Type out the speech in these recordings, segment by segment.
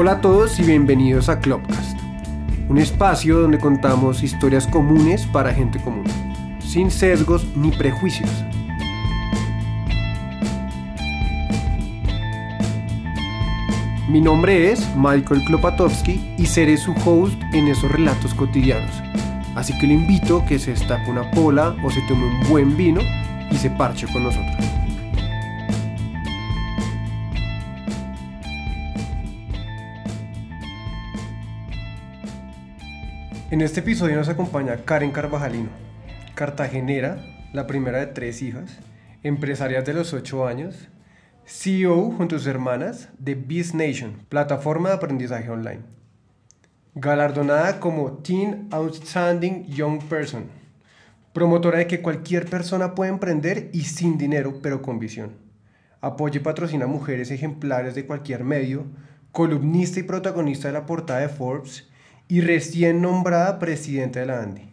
Hola a todos y bienvenidos a Clubcast, un espacio donde contamos historias comunes para gente común, sin sesgos ni prejuicios. Mi nombre es Michael Klopatowski y seré su host en esos relatos cotidianos. Así que le invito a que se destape una pola o se tome un buen vino y se parche con nosotros. En este episodio nos acompaña Karen Carvajalino, cartagenera, la primera de tres hijas, empresaria de los 8 años, CEO junto a sus hermanas de Biz Nation, plataforma de aprendizaje online. Galardonada como Teen Outstanding Young Person, promotora de que cualquier persona puede emprender y sin dinero, pero con visión. Apoya y patrocina mujeres ejemplares de cualquier medio, columnista y protagonista de la portada de Forbes y recién nombrada presidenta de la ANDI.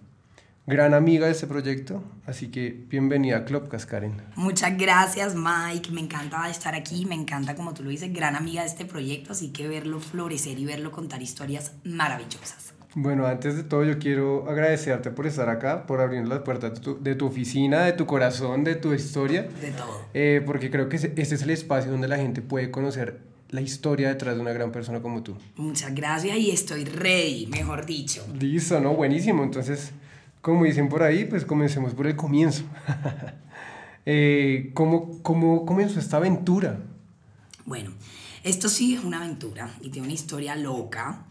Gran amiga de este proyecto, así que bienvenida a Clubcast, Karen. Muchas gracias, Mike. Me encanta estar aquí, me encanta, como tú lo dices, gran amiga de este proyecto, así que verlo florecer y verlo contar historias maravillosas. Bueno, antes de todo yo quiero agradecerte por estar acá, por abrir las puertas de tu, de tu oficina, de tu corazón, de tu historia. De todo. Eh, porque creo que este es el espacio donde la gente puede conocer la historia detrás de una gran persona como tú. Muchas gracias y estoy ready, mejor dicho. Listo, ¿no? Buenísimo. Entonces, como dicen por ahí, pues comencemos por el comienzo. eh, ¿cómo, ¿Cómo comenzó esta aventura? Bueno, esto sí es una aventura y tiene una historia loca.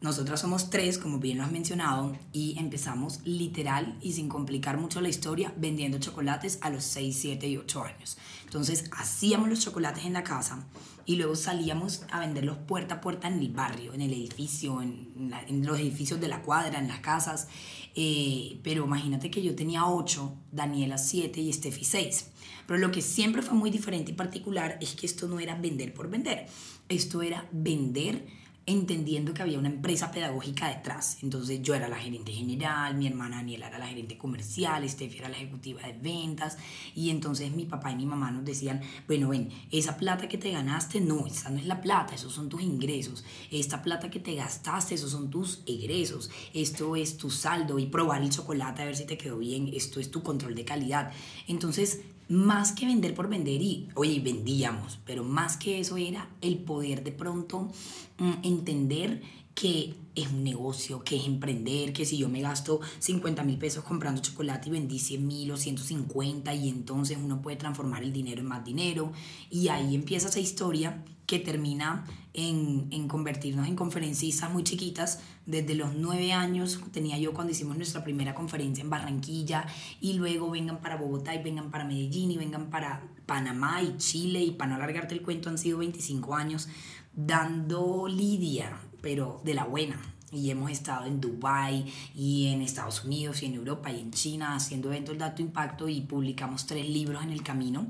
Nosotras somos tres, como bien lo has mencionado, y empezamos literal y sin complicar mucho la historia vendiendo chocolates a los 6, 7 y 8 años. Entonces hacíamos los chocolates en la casa y luego salíamos a venderlos puerta a puerta en el barrio, en el edificio, en, los edificios de la cuadra, en las casas. Eh, pero imagínate que yo tenía 8, Daniela 7 y Steffi 6. Pero lo que siempre fue muy diferente y particular es que esto no era vender por vender, esto era vender entendiendo que había una empresa pedagógica detrás. Entonces yo era la gerente general, mi hermana Daniela era la gerente comercial, Steffi era la ejecutiva de ventas y entonces mi papá y mi mamá nos decían, bueno, ven, esa plata que te ganaste, no, esa no es la plata, esos son tus ingresos. Esta plata que te gastaste, esos son tus egresos. Esto es tu saldo y probar el chocolate a ver si te quedó bien, esto es tu control de calidad. Entonces, más que vender por vender y, oye, vendíamos, pero más que eso era el poder de pronto mm, entender que es un negocio, que es emprender, que si yo me gasto 50 mil pesos comprando chocolate y vendí 100 mil o 150 y entonces uno puede transformar el dinero en más dinero y ahí empieza esa historia que termina en, en convertirnos en conferencistas muy chiquitas. Desde los nueve años tenía yo cuando hicimos nuestra primera conferencia en Barranquilla y luego vengan para Bogotá y vengan para Medellín y vengan para Panamá y Chile y para no alargarte el cuento han sido 25 años dando lidia, pero de la buena. Y hemos estado en Dubai y en Estados Unidos y en Europa y en China haciendo eventos de alto impacto y publicamos tres libros en el camino.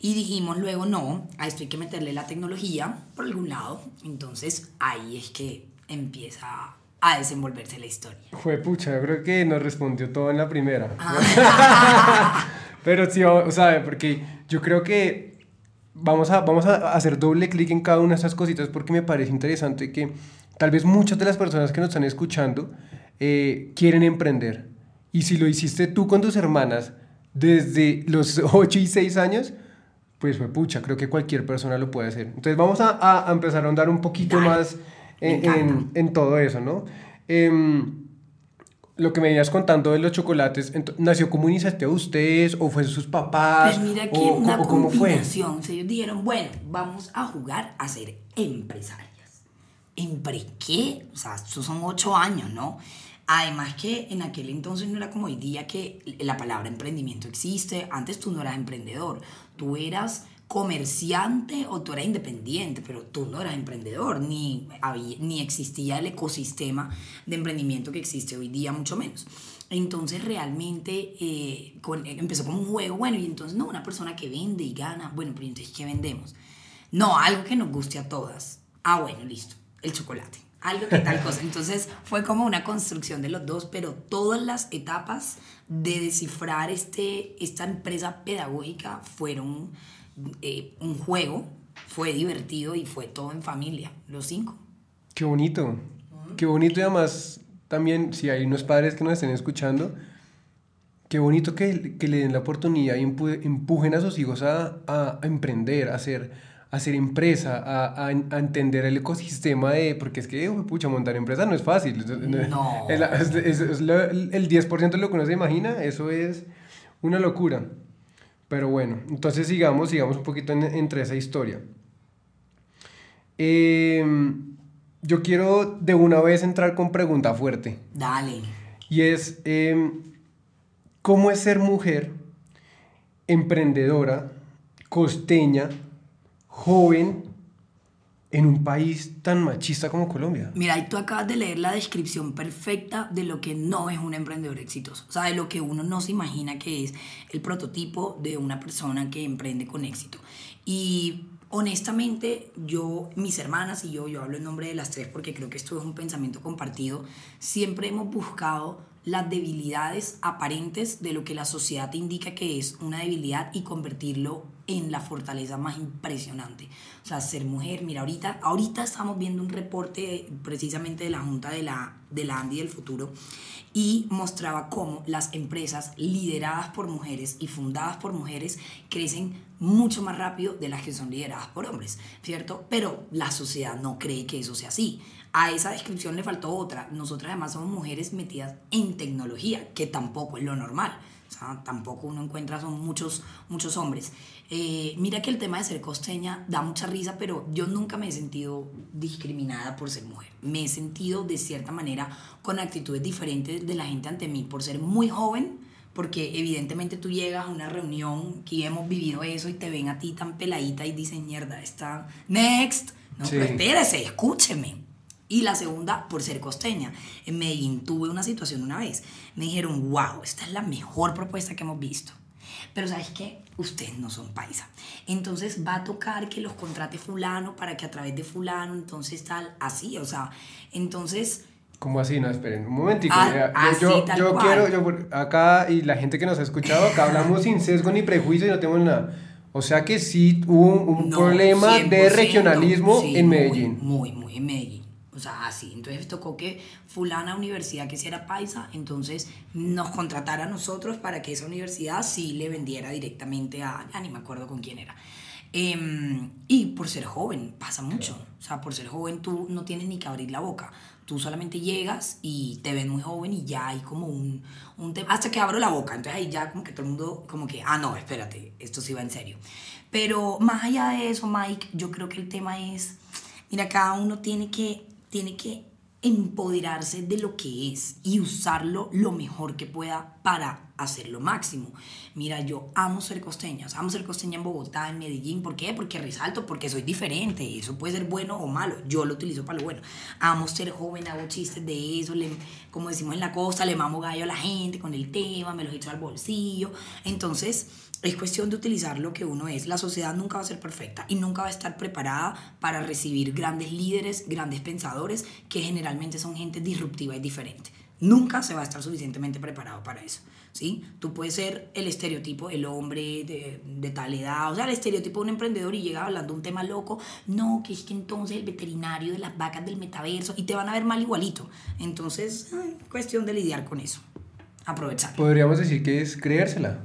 Y dijimos luego, no, a esto hay que meterle la tecnología por algún lado. Entonces ahí es que empieza a desenvolverse la historia. Fue pucha, yo creo que nos respondió todo en la primera. Ah. Pero sí, o sea, porque yo creo que vamos a, vamos a hacer doble clic en cada una de estas cositas porque me parece interesante que tal vez muchas de las personas que nos están escuchando eh, quieren emprender. Y si lo hiciste tú con tus hermanas desde los 8 y 6 años, pues fue pucha, creo que cualquier persona lo puede hacer. Entonces vamos a, a empezar a ahondar un poquito Dale, más en, en- en todo eso, ¿no? Em, lo que me venías contando de los chocolates, ¿nació como iniciativa de ustedes o fue sus papás? Pues mira que o, una o cómo fue? combinación. O sea, ellos dijeron, bueno, vamos a jugar a ser empresarias. ¿Empre qué? O sea, estos son ocho años, ¿no? Además que en aquel entonces no era como hoy día que la palabra emprendimiento existe. Antes tú no eras emprendedor, tú eras comerciante o tú eras independiente, pero tú no eras emprendedor, ni, ni existía el ecosistema de emprendimiento que existe hoy día, mucho menos. Entonces realmente eh, empezó como un juego, bueno, y entonces no, una persona que vende y gana, bueno, pero entonces ¿qué vendemos? No, algo que nos guste a todas. Ah, bueno, listo, el chocolate. Algo que tal cosa. Entonces fue como una construcción de los dos, pero todas las etapas de descifrar este, esta empresa pedagógica fueron eh, un juego, fue divertido y fue todo en familia, los cinco. Qué bonito. Qué bonito y además también, si hay unos padres que nos estén escuchando, qué bonito que, que le den la oportunidad y empu- empujen a sus hijos a, a- a emprender, a hacer, a hacer empresa, a, a- a entender el ecosistema de... Porque es que, pucha, montar empresa no es fácil. No. Es, la- es- es- es lo- el 10% de lo que uno se imagina, eso es una locura. Pero bueno, entonces sigamos, sigamos un poquito en- entre esa historia. Em, yo quiero de una vez entrar con pregunta fuerte. Dale. Y es, em, ¿cómo es ser mujer, emprendedora, costeña, joven, en un país tan machista como Colombia? Mira, y tú acabas de leer la descripción perfecta de lo que no es un emprendedor exitoso. O sea, de lo que uno no se imagina que es el prototipo de una persona que emprende con éxito. Y honestamente, yo, mis hermanas y yo, yo hablo en nombre de las tres porque creo que esto es un pensamiento compartido, siempre hemos buscado las debilidades aparentes de lo que la sociedad te indica que es una debilidad y convertirlo en la fortaleza más impresionante. O sea, ser mujer, mira, ahorita, ahorita estamos viendo un reporte precisamente de la Junta de la, de la Andy del Futuro y mostraba cómo las empresas lideradas por mujeres y fundadas por mujeres crecen mucho más rápido de las que son lideradas por hombres, ¿cierto? Pero la sociedad no cree que eso sea así. A esa descripción le faltó otra. Nosotras además somos mujeres metidas en tecnología, que tampoco es lo normal. O sea, tampoco uno encuentra, son muchos, muchos hombres. Eh, mira que el tema de ser costeña da mucha risa, pero yo nunca me he sentido discriminada por ser mujer. Me he sentido de cierta manera con actitudes diferentes de la gente ante mí por ser muy joven, porque evidentemente tú llegas a una reunión que hemos vivido eso y te ven a ti tan peladita y dicen, mierda, está next. No, Sí. pero espérese, escúcheme. Y la segunda, por ser costeña. En Medellín tuve una situación una vez. Me dijeron, wow, esta es la mejor propuesta que hemos visto. Pero ¿sabes qué? Ustedes no son paisa. Entonces va a tocar que los contrate fulano para que a través de fulano, entonces tal, así, o sea, entonces... ¿Cómo así? No, esperen, un momentico. Ah, así, yo, yo, tal yo cual. quiero, yo, acá, y la gente que nos ha escuchado, acá hablamos sin sesgo ni prejuicio y no tenemos nada. O sea que sí hubo un, un No, problema de 100%, regionalismo sí, en muy, Medellín. Muy, muy, en Medellín. O sea, así. Entonces tocó que fulana universidad que si era paisa, entonces nos contratara a nosotros para que esa universidad sí le vendiera directamente a, ya ni me acuerdo con quién era. Em, y por ser joven, pasa mucho. O sea, por ser joven tú no tienes ni que abrir la boca. Tú solamente llegas y te ven muy joven y ya hay como un, un tema. Hasta que abro la boca. Entonces ahí ya como que todo el mundo, como que, ah, no, espérate, esto sí va en serio. Pero más allá de eso, Mike, yo creo que el tema es, mira, cada uno tiene que, tiene que empoderarse de lo que es y usarlo lo mejor que pueda para hacer lo máximo. Mira, yo amo ser costeña, o sea, amo ser costeña en Bogotá, en Medellín, ¿por qué? Porque resalto, porque soy diferente, eso puede ser bueno o malo, yo lo utilizo para lo bueno. Amo ser joven, hago chistes de eso, le- como decimos en la costa, le mamo gallo a la gente con el tema, me los echo al bolsillo, entonces es cuestión de utilizar lo que uno es. La sociedad nunca va a ser perfecta y nunca va a estar preparada para recibir grandes líderes, grandes pensadores, que generalmente son gente disruptiva y diferente. Nunca se va a estar suficientemente preparado para eso. ¿sí? Tú puedes ser el estereotipo, el hombre de, de tal edad, o sea, el estereotipo de un emprendedor y llega hablando un tema loco. No, que es que entonces el veterinario de las vacas del metaverso y te van a ver mal igualito. Entonces, cuestión de lidiar con eso. Aprovechar. Podríamos decir que es creérsela.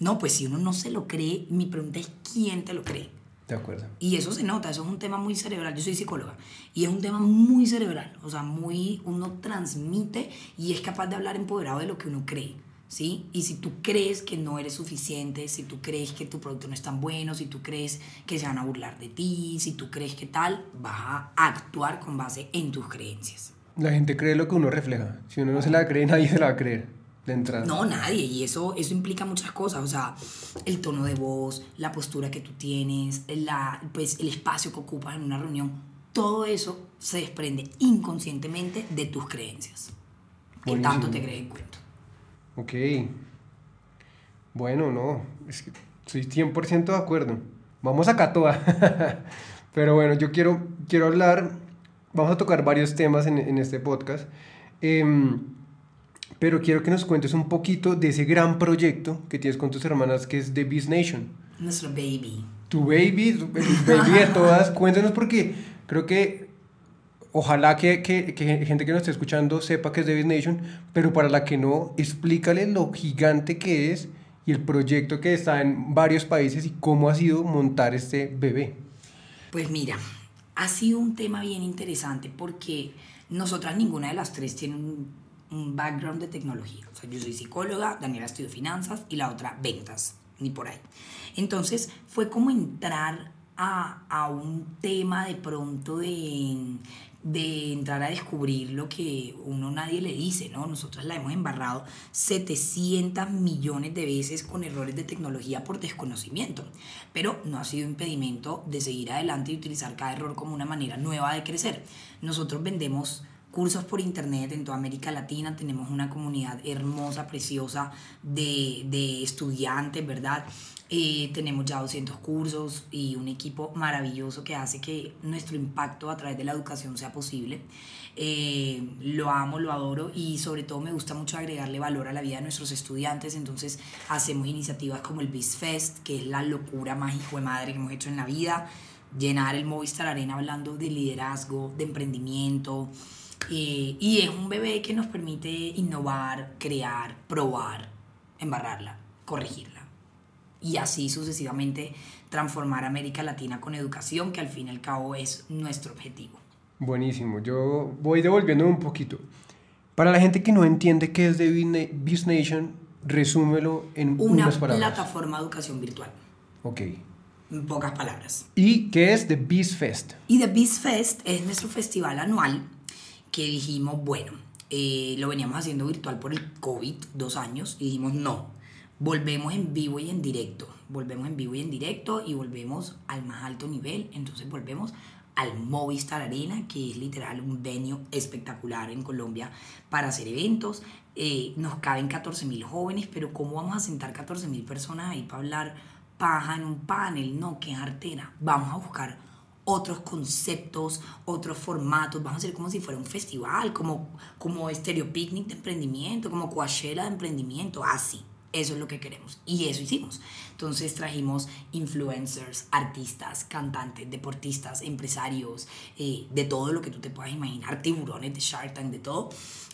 No, pues si uno no se lo cree, mi pregunta es quién te lo cree. De acuerdo. Y eso se nota, eso es un tema muy cerebral. Yo soy psicóloga y es un tema muy cerebral, o sea, muy uno transmite y es capaz de hablar empoderado de lo que uno cree, ¿sí? Y si tú crees que no eres suficiente, si tú crees que tu producto no es tan bueno, si tú crees que se van a burlar de ti, si tú crees que tal, vas a actuar con base en tus creencias. La gente cree lo que uno refleja. Si uno no se la cree, nadie se la va a creer de entrada. No, nadie. Y eso, eso implica muchas cosas. O sea, el tono de voz, la postura que tú tienes, la, pues, el espacio que ocupas en una reunión. Todo eso se desprende inconscientemente de tus creencias. Que tanto te crees en cuento. Ok. Bueno, no. Es que estoy 100% de acuerdo. Vamos acá toda. Pero bueno, yo quiero, quiero hablar. Vamos a tocar varios temas en, en este podcast. Em, pero quiero que nos cuentes un poquito de ese gran proyecto que tienes con tus hermanas que es The Beast Nation. Nuestro baby. Tu baby, tu- el baby de todas. Cuéntanos porque creo que ojalá que, que, que, gente que nos esté escuchando sepa que es Davis Nation, pero para la que no, explícale lo gigante que es y el proyecto que está en varios países y cómo ha sido montar este bebé. Pues mira, ha sido un tema bien interesante porque nosotras ninguna de las tres tiene un, un background de tecnología. O sea, yo soy psicóloga, Daniela estudió finanzas y la otra ventas, ni por ahí. Entonces fue como entrar a, a un tema de pronto de de entrar a descubrir lo que uno nadie le dice, ¿no? Nosotros la hemos embarrado 700 millones de veces con errores de tecnología por desconocimiento, pero no ha sido impedimento de seguir adelante y utilizar cada error como una manera nueva de crecer. Nosotros vendemos cursos por internet en toda América Latina, tenemos una comunidad hermosa, preciosa de, de estudiantes, ¿verdad? Eh, tenemos ya 200 cursos y un equipo maravilloso que hace que nuestro impacto a través de la educación sea posible. Eh, lo amo, lo adoro y sobre todo me gusta mucho agregarle valor a la vida de nuestros estudiantes. Entonces hacemos iniciativas como el Fest que es la locura más hijo de madre que hemos hecho en la vida. Llenar el Movistar Arena hablando de liderazgo, de emprendimiento. Eh, y es un bebé que nos permite innovar, crear, probar, embarrarla, corregirla y así sucesivamente transformar América Latina con educación, que al fin y al cabo es nuestro objetivo. Buenísimo, yo voy devolviendo un poquito. Para la gente que no entiende qué es de Biz Nation, resúmelo en Una unas palabras. plataforma de educación virtual. Ok. En pocas palabras. ¿Y qué es The Biz Fest? Y The Biz Fest es nuestro festival anual dijimos, bueno, eh, lo veníamos haciendo virtual por el COVID, dos años, y dijimos, no, volvemos en vivo y en directo. Volvemos en vivo y en directo y volvemos al más alto nivel. Entonces volvemos al Movistar Arena, que es literal un venio espectacular en Colombia para hacer eventos. Eh, nos caben 14 mil jóvenes, pero ¿cómo vamos a sentar 14 mil personas ahí para hablar paja en un panel? No, qué artera. Vamos a buscar otros conceptos, otros formatos. Vamos a hacer como si fuera un festival, como, como Stereo Picnic de emprendimiento, como Coachella de emprendimiento, así. Eso es lo que queremos y eso hicimos. Entonces trajimos influencers, artistas, cantantes, deportistas, empresarios, eh, de todo lo que tú te puedas imaginar, tiburones de Shark Tank, de todo.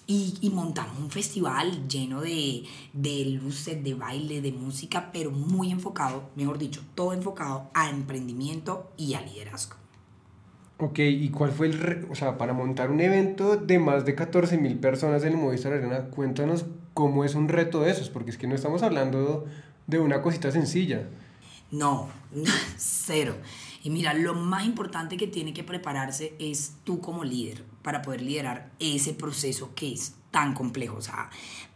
Y, y montamos un festival lleno de, de luces, de baile, de música, pero muy enfocado, mejor dicho, todo enfocado a emprendimiento y a liderazgo. Ok, ¿y cuál fue el, o sea, para montar un evento de más de 14 mil personas en el Movistar Arena, cuéntanos cómo es un reto de esos, porque es que no estamos hablando de una cosita sencilla. No, cero. Y mira, lo más importante que tiene que prepararse es tú como líder para poder liderar ese proceso que es tan complejo. O sea,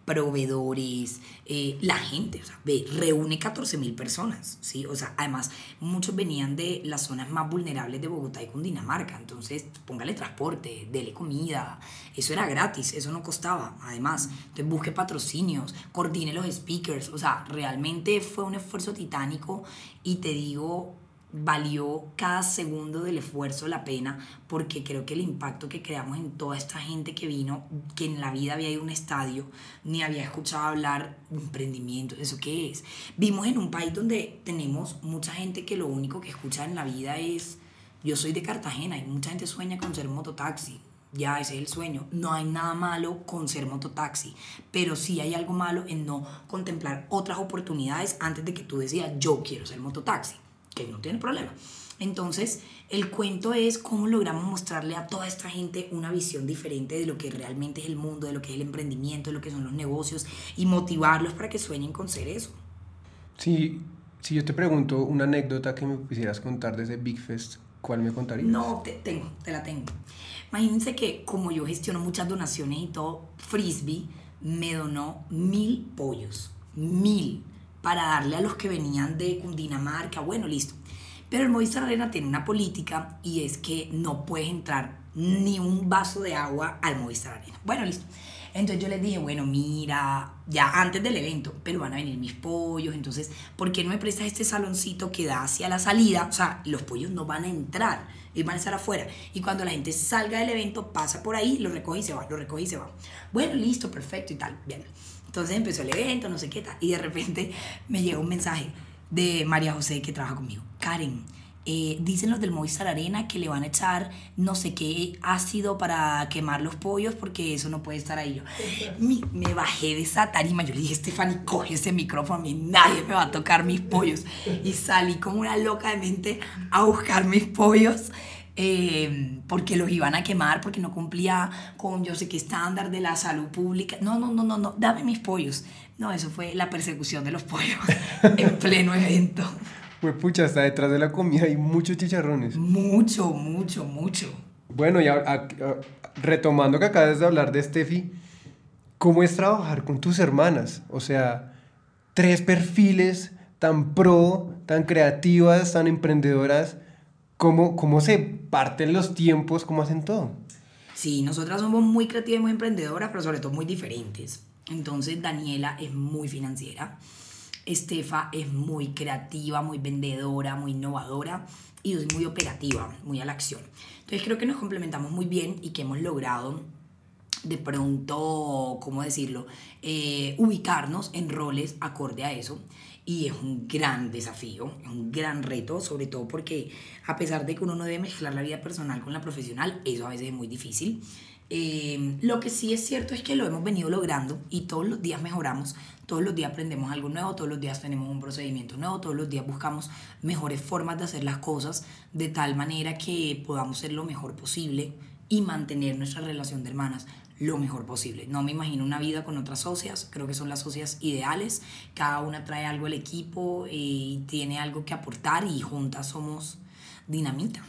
proveedores, eh, la gente, o sea, ve, reúne 14 mil personas, ¿sí? O sea, además, muchos venían de las zonas más vulnerables de Bogotá y Cundinamarca, entonces, póngale transporte, dele comida, eso era gratis, eso no costaba, además, entonces busque patrocinios, coordine los speakers, o sea, realmente fue un esfuerzo titánico y te digo, valió cada segundo del esfuerzo la pena porque creo que el impacto que creamos en toda esta gente que vino, que en la vida había ido a un estadio, ni había escuchado hablar de emprendimiento, ¿eso qué es? Vimos en un país donde tenemos mucha gente que lo único que escucha en la vida es, yo soy de Cartagena y mucha gente sueña con ser mototaxi, ya ese es el sueño. No hay nada malo con ser mototaxi, pero sí hay algo malo en no contemplar otras oportunidades antes de que tú decidas yo quiero ser mototaxi que no tiene problema. Entonces, el cuento es cómo logramos mostrarle a toda esta gente una visión diferente de lo que realmente es el mundo, de lo que es el emprendimiento, de lo que son los negocios y motivarlos para que sueñen con ser eso. Sí, si yo te pregunto una anécdota que me quisieras contar desde Big Fest, ¿cuál me contarías? No, te tengo, te la tengo. Imagínense que como yo gestiono muchas donaciones y todo, Frisbee me donó mil pollos, mil para darle a los que venían de Cundinamarca, bueno, listo. Pero el Movistar Arena tiene una política y es que no puedes entrar ni un vaso de agua al Movistar Arena. Bueno, listo. Entonces yo les dije, bueno, mira, ya antes del evento, pero van a venir mis pollos, entonces, ¿por qué no me prestas este saloncito que da hacia la salida? O sea, los pollos no van a entrar, ellos van a estar afuera. Y cuando la gente salga del evento, pasa por ahí, lo recoge y se va, lo recoge y se va. Bueno, listo, perfecto y tal. Bien. Entonces empezó el evento, no sé qué tal, y de repente me llega un mensaje de María José que trabaja conmigo. Karen, eh, dicen los del Movistar Arena que le van a echar no sé qué ácido para quemar los pollos porque eso no puede estar ahí. Yo me, me bajé de esa tarima, yo le dije, Stephanie, coge ese micrófono, a mí nadie me va a tocar mis pollos. Y salí como una loca de mente a buscar mis pollos. Eh, porque los iban a quemar, porque no cumplía con yo sé qué estándar de la salud pública. No, no, no, no, no, dame mis pollos. No, eso fue la persecución de los pollos en pleno evento. Pues pucha, hasta detrás de la comida hay muchos chicharrones. Mucho, mucho, mucho. Bueno, y a- a- a- retomando que acabas de hablar de Steffi, ¿cómo es trabajar con tus hermanas? O sea, tres perfiles tan pro, tan creativas, tan emprendedoras. ¿Cómo, cómo se parten los tiempos? ¿Cómo hacen todo? Sí, nosotras somos muy creativas y muy emprendedoras, pero sobre todo muy diferentes. Entonces, Daniela es muy financiera, Estefa es muy creativa, muy vendedora, muy innovadora y yo soy muy operativa, muy a la acción. Entonces, creo que nos complementamos muy bien y que hemos logrado de pronto, ¿cómo decirlo?, Eh, ubicarnos en roles acorde a eso. Y es un gran desafío, es un gran reto, sobre todo porque a pesar de que uno no debe mezclar la vida personal con la profesional, eso a veces es muy difícil. Eh, lo que sí es cierto es que lo hemos venido logrando y todos los días mejoramos, todos los días aprendemos algo nuevo, todos los días tenemos un procedimiento nuevo, todos los días buscamos mejores formas de hacer las cosas de tal manera que podamos ser lo mejor posible y mantener nuestra relación de hermanas lo mejor posible. No me imagino una vida con otras socias, creo que son las socias ideales, cada una trae algo al equipo eh, y tiene algo que aportar y juntas somos dinamita,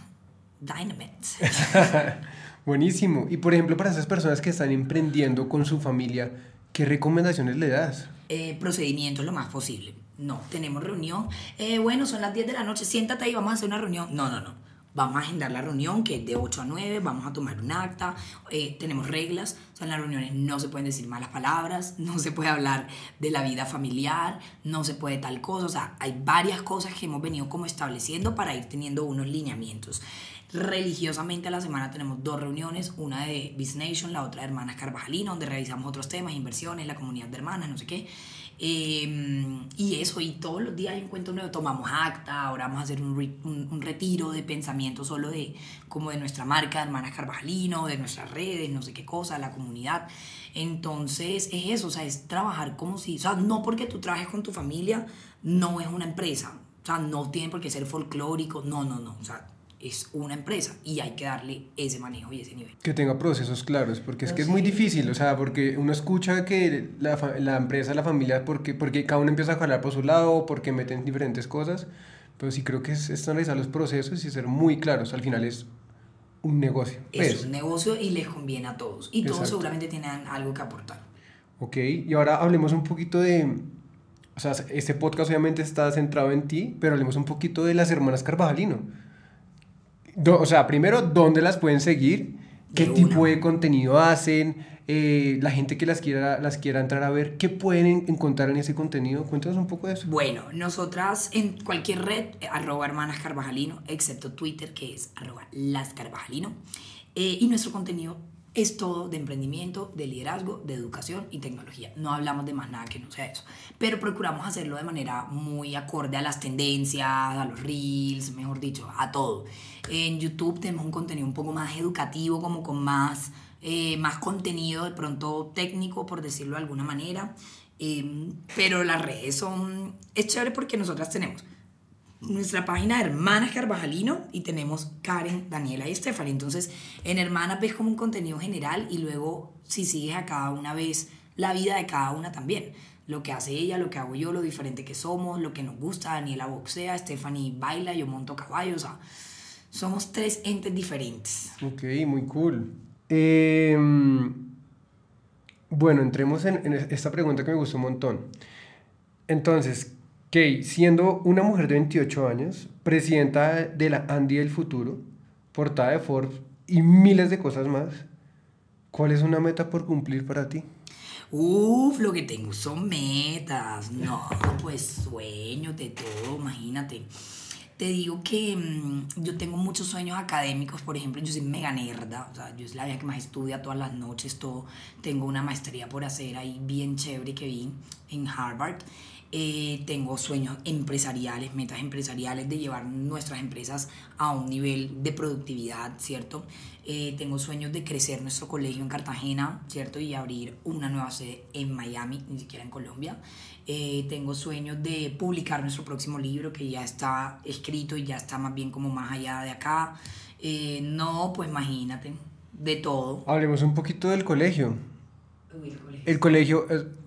dynamite. Buenísimo. Y por ejemplo, para esas personas que están emprendiendo con su familia, ¿qué recomendaciones le das? eh, procedimientos lo más posible. No, tenemos reunión. Eh, bueno, son las 10 de la noche, siéntate ahí, vamos a hacer una reunión. No, no, no. Vamos a agendar la reunión que es de 8 a 9, vamos a tomar un acta, eh, tenemos reglas, o sea, en las reuniones no se pueden decir malas palabras, no se puede hablar de la vida familiar, no se puede tal cosa, o sea, hay varias cosas que hemos venido como estableciendo para ir teniendo unos lineamientos. Religiosamente a la semana tenemos dos reuniones, una de Biz Nation, la otra de Hermanas Carvajalino, donde revisamos otros temas, inversiones, la comunidad de hermanas, no sé qué. Eh, y eso, y todos los días hay un encuentro nuevo, tomamos acta, ahora vamos a hacer un, re- un, un retiro de pensamiento solo de como de nuestra marca, Hermanas Carvajalino, de nuestras redes, no sé qué cosa, la comunidad. Entonces es eso, o sea, es trabajar como si, o sea, no porque tú trabajes con tu familia, no es una empresa, o sea, no tiene por qué ser folclórico, no, no, no, o sea, es una empresa y hay que darle ese manejo y ese nivel. Que tenga procesos claros, porque es que es muy difícil, o sea, porque uno escucha que la, la empresa, la familia, porque, porque cada uno empieza a jalar por su lado, porque meten diferentes cosas, pero sí creo que es estandarizar los procesos y ser muy claros, al final es un negocio. Es Pues, un negocio y les conviene a todos y todos seguramente tienen algo que aportar. ok, y ahora hablemos un poquito de, o sea, este podcast obviamente está centrado en ti, pero hablemos un poquito de las hermanas Carvajalino. Do- o sea, primero, ¿dónde las pueden seguir? ¿Qué De tipo una. de contenido hacen? Eh, la gente que las quiera, las quiera entrar a ver, ¿qué pueden en- encontrar en ese contenido? Cuéntanos un poco de eso. Bueno, nosotras en cualquier red, eh, arroba hermanas Carvajalino, excepto Twitter, que es arroba las Carvajalino. Eh, y nuestro contenido es todo de emprendimiento, de liderazgo, de educación y tecnología. No hablamos de más nada que no sea eso. Pero procuramos hacerlo de manera muy acorde a las tendencias, a los reels, mejor dicho, a todo. En YouTube tenemos un contenido un poco más educativo, como con más, eh, más contenido de pronto técnico, por decirlo de alguna manera. Eh, pero las redes son... Es chévere porque nosotras tenemos nuestra página de Hermanas Carvajalino y tenemos Karen, Daniela y Stephanie. Entonces, en Hermanas ves como un contenido general y luego si sigues a cada una ves la vida de cada una también. Lo que hace ella, lo que hago yo, lo diferente que somos, lo que nos gusta. Daniela boxea, Stephanie baila, yo monto caballo. O sea, somos tres entes diferentes. Ok, muy cool. Em, bueno, entremos en, en esta pregunta que me gustó un montón. Entonces, Kay, siendo una mujer de 28 años, presidenta de la Andy del futuro, portada de Forbes y miles de cosas más, ¿cuál es una meta por cumplir para ti? Uf, lo que tengo son metas. No, pues sueños de todo, imagínate. Te digo que mm, yo tengo muchos sueños académicos, por ejemplo, yo soy mega nerda, o sea, yo es la vida que más estudia todas las noches, todo. Tengo una maestría por hacer ahí bien chévere que vi en Harvard. Eh, tengo sueños empresariales, metas empresariales de llevar nuestras empresas a un nivel de productividad, ¿cierto? Eh, tengo sueños de crecer nuestro colegio en Cartagena, ¿cierto? Y abrir una nueva sede en Miami, ni siquiera en Colombia. Eh, tengo sueños de publicar nuestro próximo libro que ya está escrito y ya está más bien como más allá de acá. no, pues imagínate, de todo. Hablemos un poquito del colegio. el colegio. El colegio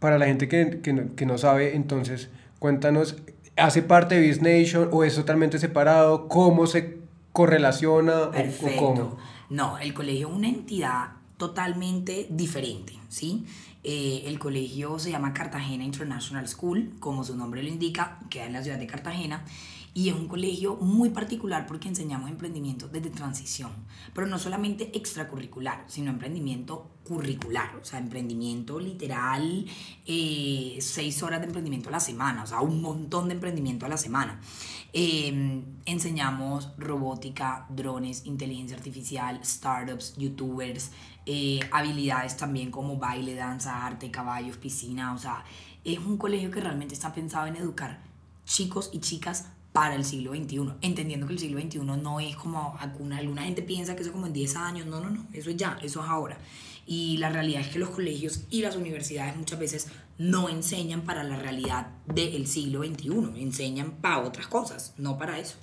para la gente que, que, que no sabe, entonces, cuéntanos, ¿hace parte de Biz Nation o es totalmente separado? ¿Cómo se correlaciona o, cómo? No, el colegio es una entidad totalmente diferente, ¿sí? Eh, el colegio se llama Cartagena International School, como su nombre lo indica, queda en la ciudad de Cartagena y es un colegio muy particular porque enseñamos emprendimiento desde transición, pero no solamente extracurricular, sino emprendimiento curricular, o sea, emprendimiento literal, eh, seis horas de emprendimiento a la semana, o sea, un montón de emprendimiento a la semana. Em, enseñamos robótica, drones, inteligencia artificial, startups, youtubers, eh, habilidades también como baile, danza, arte, caballos, piscina, o sea, es un colegio que realmente está pensado en educar chicos y chicas para el siglo XXI, entendiendo que el siglo XXI no es como alguna, alguna gente piensa que eso es como en 10 años, no, no, no, eso es ya, eso es ahora. Y la realidad es que los colegios y las universidades muchas veces no enseñan para la realidad del siglo XXI, enseñan para otras cosas, no para eso.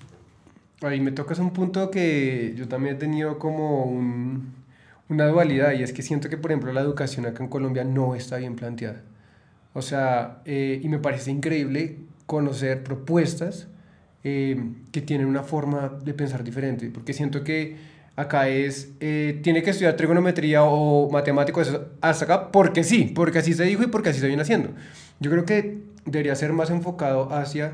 Ahí me tocas un punto que yo también he tenido como un, una dualidad y es que siento que por ejemplo la educación acá en Colombia no está bien planteada. O sea, eh, y me parece increíble conocer propuestas eh, que tienen una forma de pensar diferente, porque siento que acá es, eh, tiene que estudiar trigonometría o matemáticos hasta acá porque sí, porque así se dijo y porque así se viene haciendo. Yo creo que debería ser más enfocado hacia,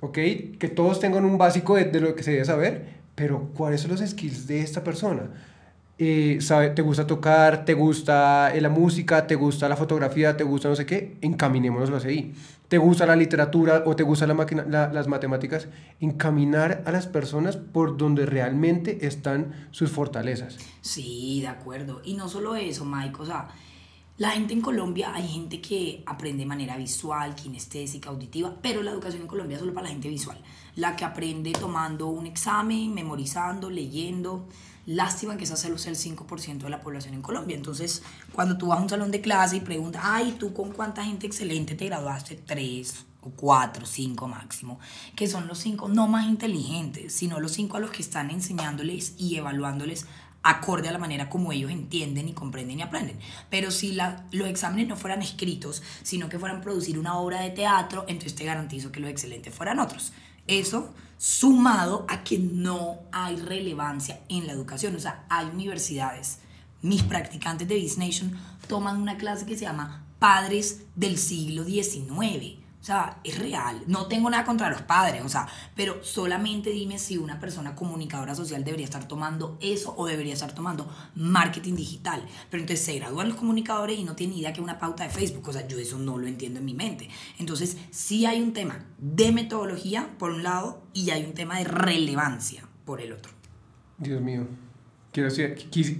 ok, que todos tengan un básico de, de lo que se debe saber, pero cuáles son los skills de esta persona. Eh, sabe, te gusta tocar, te gusta la música, te gusta la fotografía, te gusta no sé qué, encaminémonos hacia ahí te gusta la literatura o te gusta la máquina, las matemáticas, encaminar a las personas por donde realmente están sus fortalezas. Sí, de acuerdo. Y no solo eso, Mike, o sea, la gente en Colombia, hay gente que aprende de manera visual, kinestésica, auditiva, pero la educación en Colombia es solo para la gente visual. La que aprende tomando un examen, memorizando, leyendo. Lástima que esa solo sea el 5% de la población en Colombia. Entonces, cuando tú vas a un salón de clase y preguntas, ay, ¿tú con cuánta gente excelente te graduaste? Tres o cuatro, cinco máximo, que son los cinco no más inteligentes, sino los cinco a los que están enseñándoles y evaluándoles acorde a la manera como ellos entienden y comprenden y aprenden. Pero si la, los exámenes no fueran escritos, sino que fueran producir una obra de teatro, entonces te garantizo que los excelentes fueran otros. Eso sumado a que no hay relevancia en la educación. O sea, hay universidades. Mis practicantes de Business Nation toman una clase que se llama Padres del siglo XIX o sea, es real. No tengo nada contra los padres, o sea, pero solamente dime si una persona comunicadora social debería estar tomando eso o debería estar tomando marketing digital. Pero entonces se gradúan los comunicadores y no tienen idea que es una pauta de Facebook. O sea, yo eso no lo entiendo en mi mente. Entonces, sí hay un tema de metodología por un lado y hay un tema de relevancia por el otro. Dios mío. Quiero,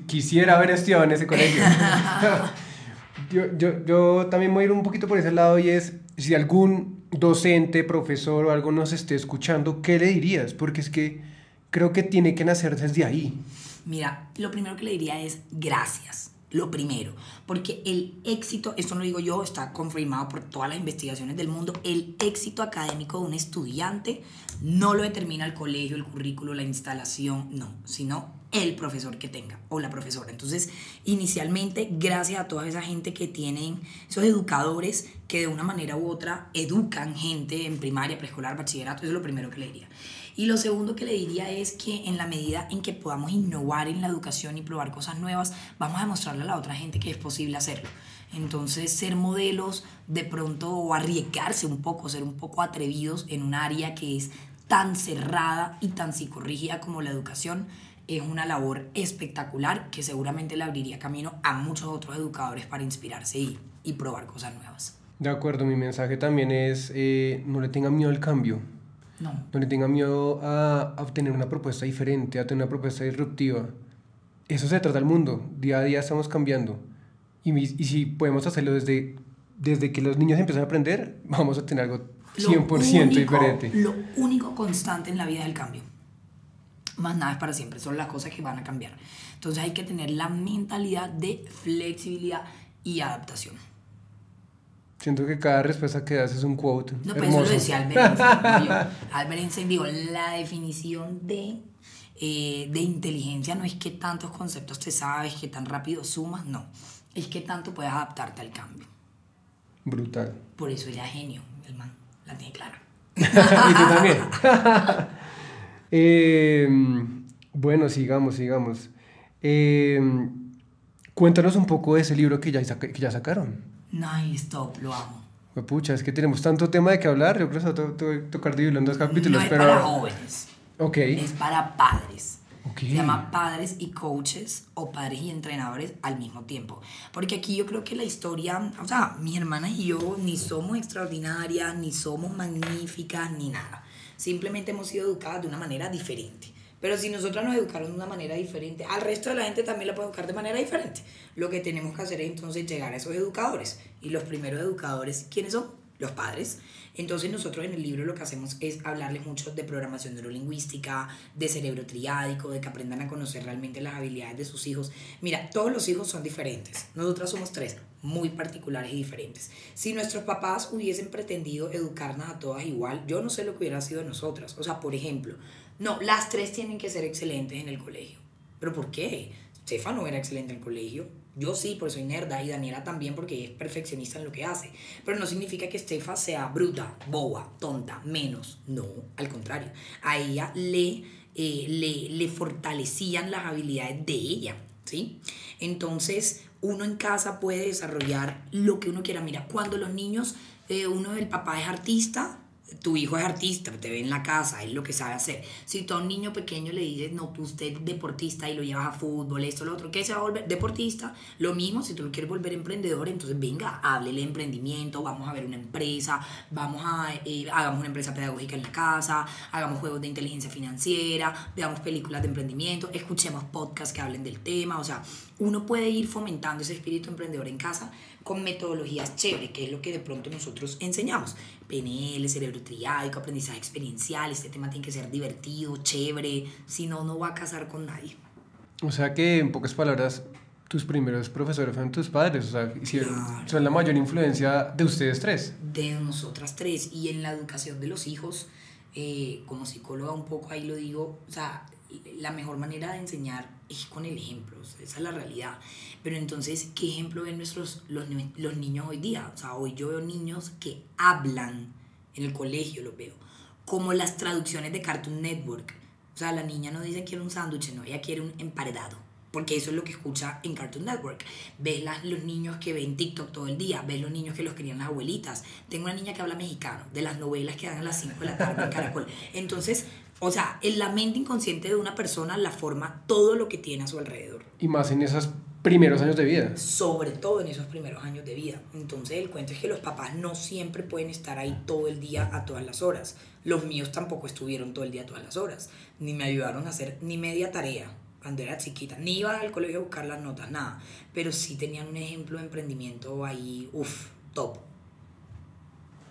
quisiera haber estudiado en ese colegio. yo, yo, yo también voy a ir un poquito por ese lado y es si algún docente, profesor o algo nos esté escuchando, ¿qué le dirías? Porque es que creo que tiene que nacer desde ahí. Mira, lo primero que le diría es gracias. Lo primero, porque el éxito, esto no lo digo yo, está confirmado por todas las investigaciones del mundo, el éxito académico de un estudiante no lo determina el colegio, el currículo, la instalación, no, sino el profesor que tenga o la profesora. Entonces, inicialmente, gracias a toda esa gente que tienen, esos educadores que de una manera u otra educan gente en primaria, preescolar, bachillerato, eso es lo primero que le diría. Y lo segundo que le diría es que en la medida en que podamos innovar en la educación y probar cosas nuevas, vamos a demostrarle a la otra gente que es posible hacerlo. Entonces, ser modelos de pronto o arriesgarse un poco, ser un poco atrevidos en un área que es tan cerrada y tan psicorrígida como la educación, es una labor espectacular que seguramente le abriría camino a muchos otros educadores para inspirarse y, y probar cosas nuevas. De acuerdo, mi mensaje también es eh, no le tenga miedo al cambio. No. No le tenga miedo a, a tener una propuesta diferente, a tener una propuesta disruptiva. Eso se trata el mundo. Día a día estamos cambiando. Y, y si podemos hacerlo desde desde que los niños empiezan a aprender, vamos a tener algo Lo 100% único- diferente. Lo único constante en la vida es el cambio. Más nada es para siempre, son las cosas que van a cambiar. Entonces hay que tener la mentalidad de flexibilidad y adaptación. Siento que cada respuesta que das es un quote. No, pero eso hermoso. lo decía Albert Einstein. Albert Einstein digo, la definición de, eh, de inteligencia no es que tantos conceptos te sabes, que tan rápido sumas, no. Es que tanto puedes adaptarte al cambio. Brutal. Por eso era genio, el man, la tiene clara. y tú también. Eh, bueno, sigamos, sigamos. Eh, cuéntanos un poco de ese libro que ya, que ya sacaron. Nice, stop, lo amo. Pucha, es que tenemos tanto tema de que hablar. Yo creo que tengo que tocar dividirlo en dos capítulos. no es pero... para jóvenes, Ok. es para padres. Ok. Se llama padres y coaches o padres y entrenadores al mismo tiempo. Porque aquí yo creo que la historia, o sea, mis hermanas y yo ni somos extraordinarias, ni somos magníficas, ni nada. Simplemente hemos sido educadas de una manera diferente. Pero si nosotras nos educaron de una manera diferente, al resto de la gente también la puede educar de manera diferente. Lo que tenemos que hacer es entonces llegar a esos educadores. Y los primeros educadores, ¿quiénes son? Los padres. Entonces nosotros en el libro lo que hacemos es hablarles mucho de programación neurolingüística, de cerebro triádico, de que aprendan a conocer realmente las habilidades de sus hijos. Mira, todos los hijos son diferentes. Nosotras somos tres, muy particulares y diferentes. Si nuestros papás hubiesen pretendido educarnos a todas igual, yo no sé lo que hubiera sido de nosotras. O sea, por ejemplo, no, las tres tienen que ser excelentes en el colegio. ¿Pero por qué? Stefan no era excelente en el colegio. Yo sí, porque soy nerda, y Daniela también, porque es perfeccionista en lo que hace. Pero no significa que Stefan sea bruta, boba, tonta, menos. No, al contrario. A ella le, eh, le, le fortalecían las habilidades de ella, ¿sí? Entonces, uno en casa puede desarrollar lo que uno quiera. Mira, cuando los niños, eh, uno del papá es artista, tu hijo es artista, te ve en la casa, es lo que sabe hacer. Si tú a un niño pequeño le dices, no, tú usted es deportista y lo llevas a fútbol, esto, lo otro, ¿qué se va a volver? Deportista. Lo mismo, si tú lo quieres volver emprendedor, entonces venga, háblele de emprendimiento, vamos a ver una empresa, vamos a, eh, hagamos una empresa pedagógica en la casa, hagamos juegos de inteligencia financiera, veamos películas de emprendimiento, escuchemos podcasts que hablen del tema, o sea, uno puede ir fomentando ese espíritu emprendedor en casa con metodologías chéveres, que es lo que de pronto nosotros enseñamos. PNL, cerebro triádico, aprendizaje experiencial, este tema tiene que ser divertido, chévere, si no, no va a casar con nadie. O sea que, en pocas palabras, tus primeros profesores fueron tus padres. O sea, hicieron, Claro. son la mayor influencia de ustedes tres. de nosotras tres y en la educación de los hijos, eh, como psicóloga un poco ahí lo digo, o sea, la mejor manera de enseñar es con el ejemplo, o sea, esa es la realidad. Pero entonces, ¿qué ejemplo ven nuestros, los, los niños hoy día? O sea, hoy yo veo niños que hablan en el colegio, los veo, como las traducciones de Cartoon Network. O sea, la niña no dice quiere un sándwich, no, ella quiere un emparedado. Porque eso es lo que escucha en Cartoon Network. Ves las, los niños que ven TikTok todo el día, ves los niños que los crían las abuelitas. Tengo una niña que habla mexicano, de las novelas que dan a las 5 de la tarde en Caracol. Entonces, o sea, en la mente inconsciente de una persona la forma todo lo que tiene a su alrededor Y más en esos primeros años de vida. sobre todo en esos primeros años de vida. Entonces el cuento es que los papás no siempre pueden estar ahí todo el día a todas las horas. Los míos tampoco estuvieron todo el día a todas las horas, ni me ayudaron a hacer ni media tarea cuando era chiquita, ni iba al colegio a buscar las notas, nada, pero sí tenían un ejemplo de emprendimiento ahí, uff, top.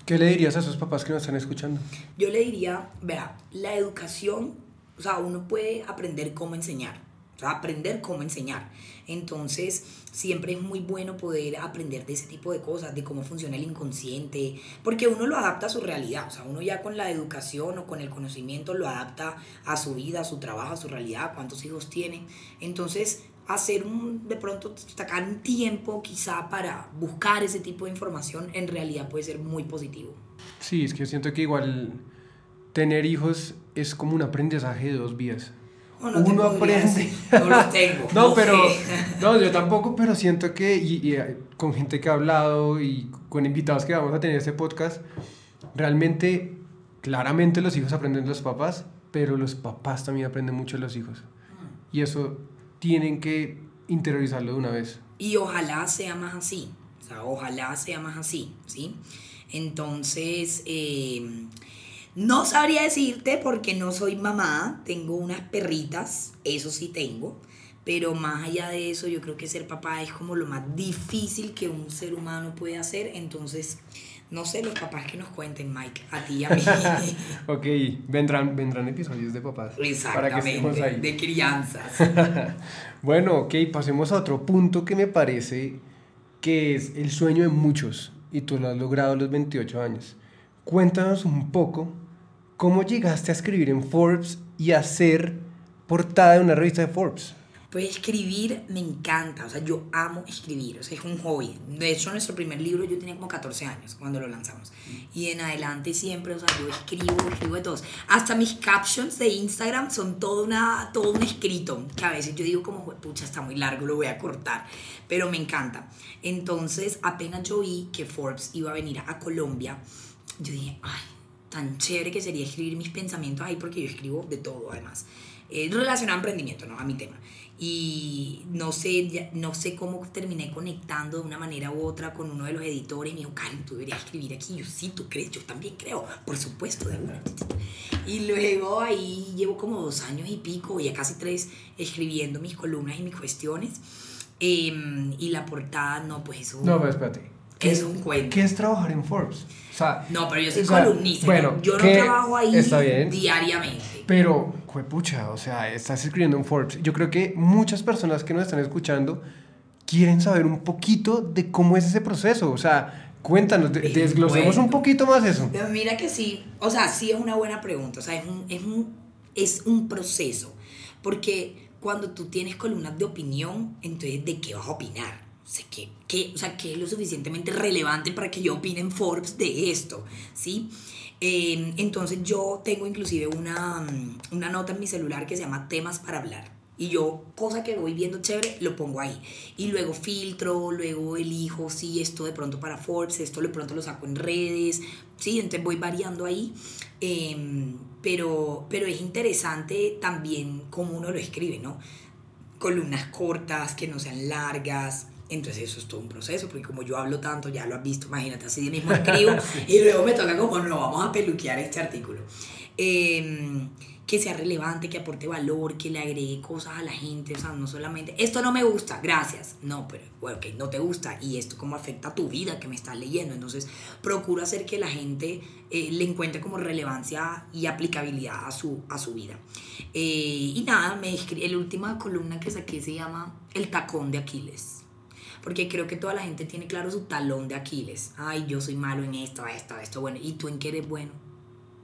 ¿Qué le dirías a esos papás que nos están escuchando? Yo le diría, vea, la educación, o sea, uno puede aprender cómo enseñar, o sea, aprender cómo enseñar. Entonces, siempre es muy bueno poder aprender de ese tipo de cosas, de cómo funciona el inconsciente, porque uno lo adapta a su realidad, o sea, uno ya con la educación o con el conocimiento lo adapta a su vida, a su trabajo, a su realidad, cuántos hijos tiene. Entonces, hacer un, de pronto, sacar un tiempo quizá para buscar ese tipo de información, en realidad puede ser muy positivo. Sí, es que yo siento que igual tener hijos es como un aprendizaje de dos vías. No Uno aprende. No los tengo. No, pero. sé. No, yo tampoco, pero siento que. Y, y, eh, con gente que ha hablado y con invitados que vamos a tener en este podcast, realmente, claramente los hijos aprenden de los papás, pero los papás también aprenden mucho de los hijos. Y eso tienen que interiorizarlo de una vez. Y ojalá sea más así. O sea, ojalá sea más así, ¿sí? Entonces, eh, no sabría decirte porque no soy mamá. Tengo unas perritas, eso sí tengo. pero más allá de eso, yo creo que ser papá es como lo más difícil que un ser humano puede hacer. Entonces, no sé, los papás que nos cuenten, Mike, a ti y a mí. ok, vendrán, vendrán episodios de papás. Exactamente, ahí. de crianzas. bueno, ok, pasemos a otro punto que me parece que es el sueño de muchos y tú lo has logrado a los 28 años. Cuéntanos un poco cómo llegaste a escribir en Forbes y a ser portada de una revista de Forbes. Pues escribir me encanta, o sea, yo amo escribir, o sea, es un hobby. De hecho, nuestro primer libro yo tenía como 14 años cuando lo lanzamos. Y en adelante siempre, o sea, yo escribo, escribo de todos. Hasta mis captions de Instagram son todo, una, todo un escrito, que a veces yo digo como, pucha, está muy largo, lo voy a cortar, pero me encanta. Entonces, apenas yo vi que Forbes iba a venir a Colombia, yo dije, ay, tan chévere que sería escribir mis pensamientos ahí, porque yo escribo de todo además. Eh, relacionado a emprendimiento, ¿no? A mi tema y no sé, no sé cómo terminé conectando de una manera u otra con uno de los editores. Y me dijo, Karen, tú deberías escribir aquí. yo, sí, tú crees, yo también creo, por supuesto, de una. Y luego ahí llevo como dos años y pico, ya casi tres, escribiendo mis columnas y mis cuestiones. Em, y la portada, no, pues eso. No, pero espérate. ¿Qué es un cuento? ¿Qué es trabajar en Forbes? O sea, no, pero yo soy columnista. Bueno, yo no trabajo ahí diariamente. Pero, pucha, o sea, estás escribiendo en Forbes. Yo creo que muchas personas que nos están escuchando quieren saber un poquito de cómo es ese proceso. O sea, cuéntanos, desglosemos un poquito más eso. Pero mira que sí, o sea, sí es una buena pregunta. O sea, es un, es un, es un proceso. Porque cuando tú tienes columnas de opinión, entonces, ¿de qué vas a opinar? O sea, ¿qué, o sea, ¿qué es lo suficientemente relevante para que yo opine en Forbes de esto? ¿Sí? Em, entonces yo tengo inclusive una, una nota en mi celular que se llama temas para hablar. Y yo, cosa que voy viendo chévere, lo pongo ahí. Y luego filtro, luego elijo, sí, esto de pronto para Forbes, esto de pronto lo saco en redes, sí, entonces voy variando ahí. Em, pero, pero es interesante también cómo uno lo escribe, ¿no? Columnas cortas, que no sean largas, entonces eso es todo un proceso, porque como yo hablo tanto, ya lo has visto, imagínate, así de mismo escribo y luego me toca como, no, vamos a peluquear este artículo. Em, que sea relevante, que aporte valor, que le agregue cosas a la gente, o sea, no solamente, esto no me gusta, gracias, no, pero, bueno, ok, no te gusta y esto cómo afecta a tu vida que me estás leyendo, entonces procuro hacer que la gente eh, le encuentre como relevancia y aplicabilidad a su, a su vida. Eh, y nada, me escribí, la última columna que saqué se llama El tacón de Aquiles porque creo que toda la gente tiene claro su talón de Aquiles. Ay, yo soy malo en esto, esto, esto, bueno, ¿y tú en qué eres bueno?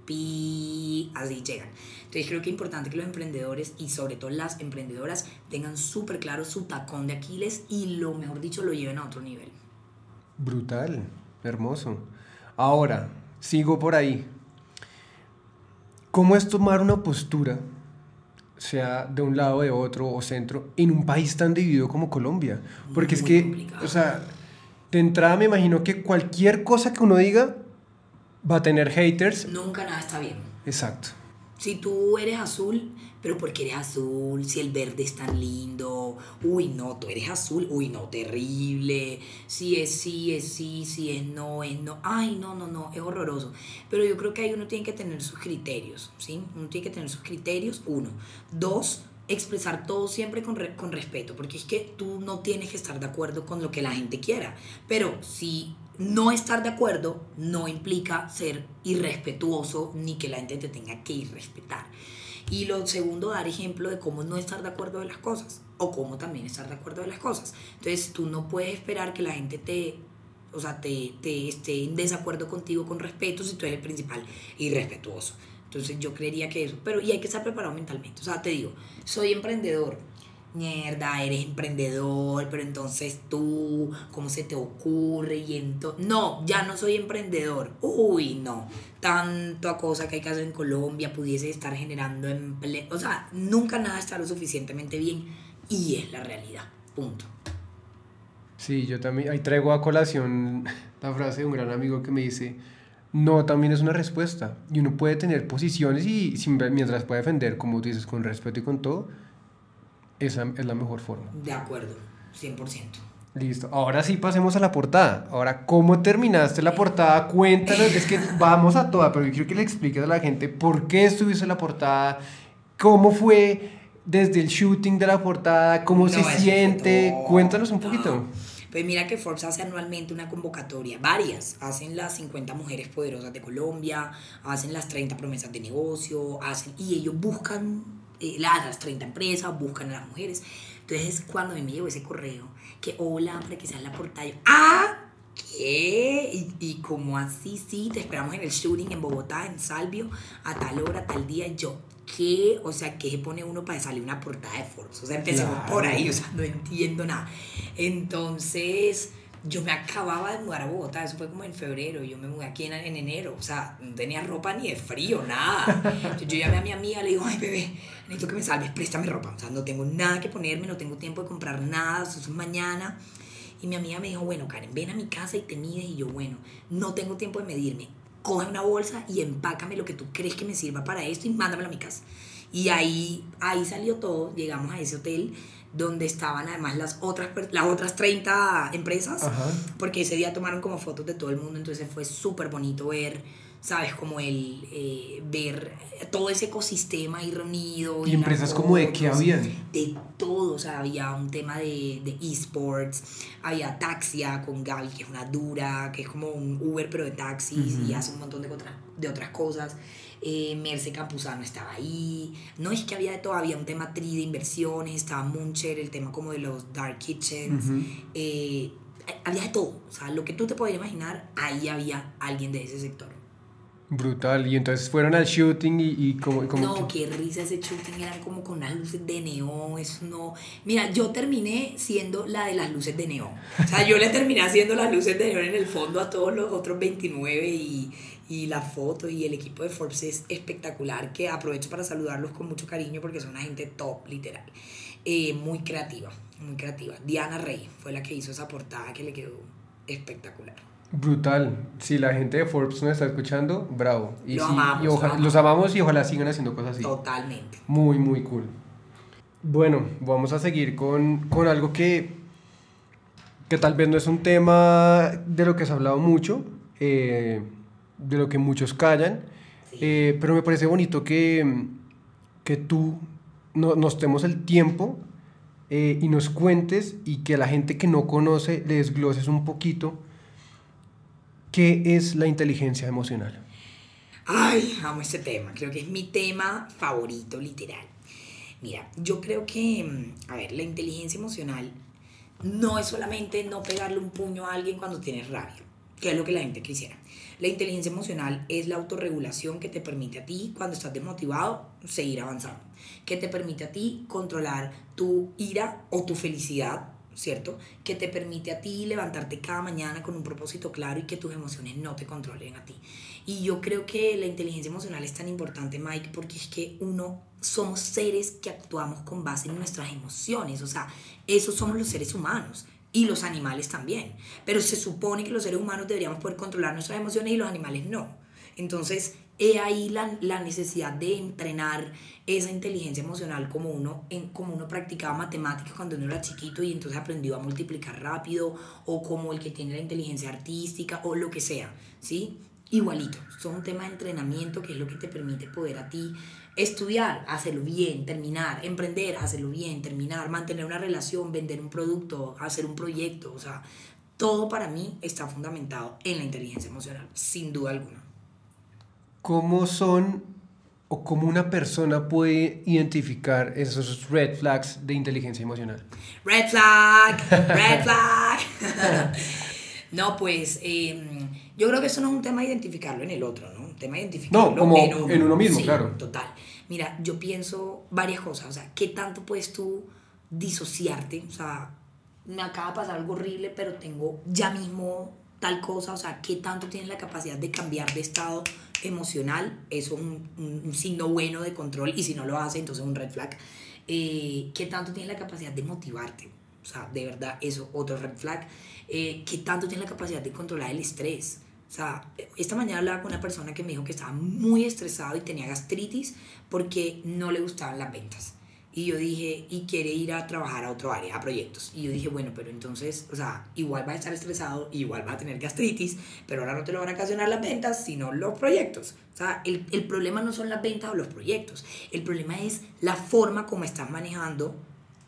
Pi, así llegan. Entonces creo que es importante que los emprendedores y sobre todo las emprendedoras tengan súper claro su tacón de Aquiles y lo mejor dicho lo lleven a otro nivel. Brutal, hermoso. Ahora, sigo por ahí. ¿Cómo es tomar una postura sea de un lado, de otro o centro, en un país tan dividido como Colombia. Porque es que, o sea, de entrada me imagino que cualquier cosa que uno diga va a tener haters. Nunca nada está bien. Exacto. Si tú eres azul, pero porque eres azul, si el verde es tan lindo, uy, no, tú eres azul, uy, no, terrible, si es sí, es sí, si es no, es no, ay, no, no, no, es horroroso. Pero yo creo que ahí uno tiene que tener sus criterios, ¿sí? Uno tiene que tener sus criterios, uno. Dos, expresar todo siempre con, con respeto, porque es que tú no tienes que estar de acuerdo con lo que la gente quiera, pero si no estar de acuerdo no implica ser irrespetuoso ni que la gente te tenga que irrespetar. Y lo segundo, dar ejemplo de cómo no estar de acuerdo de las cosas o cómo también estar de acuerdo de las cosas. Entonces tú no puedes esperar que la gente te, o sea, te, te esté en desacuerdo contigo con respeto si tú eres el principal irrespetuoso. Entonces yo creería que eso, pero y hay que estar preparado mentalmente. O sea, te digo, soy emprendedor, mierda, eres emprendedor, pero entonces tú, ¿cómo se te ocurre? Y entonces, no, ya no soy emprendedor. Uy, no, tanta cosa que hay que en Colombia pudiese estar generando empleo. O sea, nunca nada está lo suficientemente bien y es la realidad. Punto. Sí, yo también, ahí traigo a colación la frase de un gran amigo que me dice, no también es una respuesta. Y uno puede tener posiciones y mientras puede defender, como tú dices, con respeto y con todo, esa es la mejor forma. De acuerdo, 100%. Listo. Ahora sí pasemos a la portada. Ahora, ¿cómo terminaste la portada? Cuéntanos, es que vamos a toda, pero yo quiero que le expliques a la gente por qué estuviste en la portada, cómo fue, desde el shooting de la portada, cómo se siente. Cuéntanos un poquito. Pues mira que Forbes hace anualmente una convocatoria, varias. Hacen las 50 mujeres poderosas de Colombia, hacen las 30 promesas de negocio, hacen, y ellos buscan eh, las 30 empresas, buscan a las mujeres. Entonces, cuando a mí me llegó ese correo, que hola, para que sea la portada, ¡ah! ¿Qué? Y, y como así, sí, te esperamos en el shooting en Bogotá, en Salvio, a tal hora, tal día. yo, ¿qué? O sea, ¿qué se pone uno para salir una portada de Forbes? O sea, empecemos por ahí, o sea, no entiendo nada. Entonces, yo me acababa de mudar a Bogotá, eso fue como en febrero, yo me mudé aquí en, en enero, o sea, no tenía ropa ni de frío, nada. Yo, llamé a mi amiga, le digo, ay, bebé, necesito que me salves, préstame ropa. O sea, no tengo nada que ponerme, no tengo tiempo de comprar nada, eso es mañana. Y mi amiga me dijo, bueno, Karen, ven a mi casa y te mides. Y yo, bueno, no tengo tiempo de medirme. Coge una bolsa y empácame lo que tú crees que me sirva para esto y mándamelo a mi casa. Y ahí, ahí salió todo. Llegamos a ese hotel donde estaban además las otras, las otras 30 empresas, porque ese día tomaron como fotos de todo el mundo, entonces fue súper bonito ver ¿sabes? Como el eh, ver todo ese ecosistema ahí reunido. ¿Y empresas como de qué habían? De todo, o sea, había un tema de, de esports, había Taxia con Gaby, que es una dura, que es como un Uber pero de taxis y hace un montón de, otras de otras cosas. Eh, Merce Campuzano estaba ahí, no es que había de todo, había un tema tri de inversiones, estaba Muncher, el tema como de los dark kitchens, eh, había de todo, o sea, lo que tú te podrías imaginar, ahí había alguien de ese sector. Brutal, y entonces fueron al shooting y, y como, No, qué risa ese shooting, eran como con las luces de neón, eso no... Mira, yo terminé siendo la de las luces de neón. O sea, yo le terminé haciendo las luces de neón en el fondo a todos los otros 29 y, y la foto y el equipo de Forbes es espectacular, que aprovecho para saludarlos con mucho cariño porque son una gente top, literal. Eh, muy creativa, muy creativa. Diana Rey fue la que hizo esa portada que le quedó espectacular. Brutal. Si la gente de Forbes nos está escuchando, bravo. Y, los amamos y ojalá sigan haciendo cosas así. Totalmente. Muy, muy cool. Bueno, vamos a seguir con, algo que, que tal vez no es un tema de lo que has hablado mucho, eh, de lo que muchos callan, eh, pero me parece bonito que, que tú nos demos el tiempo eh, y nos cuentes y que a la gente que no conoce le desgloses un poquito ¿Qué es la inteligencia emocional? Ay, amo este tema. Creo que es mi tema favorito, literal. Mira, yo creo que, mm, a ver, la inteligencia emocional no es solamente no pegarle un puño a alguien cuando tienes rabia, que es lo que la gente quisiera. La inteligencia emocional es la autorregulación que te permite a ti, cuando estás desmotivado, seguir avanzando. Que te permite a ti controlar tu ira o tu felicidad ¿cierto? Que te permite a ti levantarte cada mañana con un propósito claro y que tus emociones no te controlen a ti. Y yo creo que la inteligencia emocional es tan importante, Mike, porque es que uno somos seres que actuamos con base en nuestras emociones, o sea, esos somos los seres humanos y los animales también. Pero se supone que los seres humanos deberíamos poder controlar nuestras emociones y los animales no. Entonces, he ahí la, la, necesidad de entrenar esa inteligencia emocional como uno, en, como uno practicaba matemáticas cuando uno era chiquito y entonces aprendió a multiplicar rápido, o como el que tiene la inteligencia artística, o lo que sea, ¿sí? Igualito, son un tema de entrenamiento que es lo que te permite poder a ti estudiar, hacerlo bien, terminar, emprender, hacerlo bien, terminar, mantener una relación, vender un producto, hacer un proyecto, o sea, todo para mí está fundamentado en la inteligencia emocional, sin duda alguna. ¿Cómo son o cómo una persona puede identificar esos red flags de inteligencia emocional? Red flag, red flag. no, pues em, yo creo que eso no es un tema de identificarlo en el otro, ¿no? Un tema de identificarlo no, como en uno, mismo, claro. Total. Mira, yo pienso varias cosas, o sea, ¿qué tanto puedes tú disociarte? O sea, me acaba de pasar algo horrible, pero tengo ya mismo tal cosa, o sea, qué tanto tienes la capacidad de cambiar de estado emocional, eso es un, signo bueno de control y si no lo hace, entonces un red flag. Eh, ¿Qué tanto tienes la capacidad de motivarte? O sea, de verdad, eso, otro red flag. Eh, ¿Qué tanto tienes la capacidad de controlar el estrés? O sea, esta mañana hablaba con una persona que me dijo que estaba muy estresado y tenía gastritis porque no le gustaban las ventas. Y yo dije, y quiere ir a trabajar a otro área, a proyectos. Y yo dije, bueno, pero entonces, o sea, igual vas a estar estresado, igual vas a tener gastritis, pero ahora no te lo van a ocasionar las ventas, sino los proyectos. O sea, el, el problema no son las ventas o los proyectos. El problema es la forma como estás manejando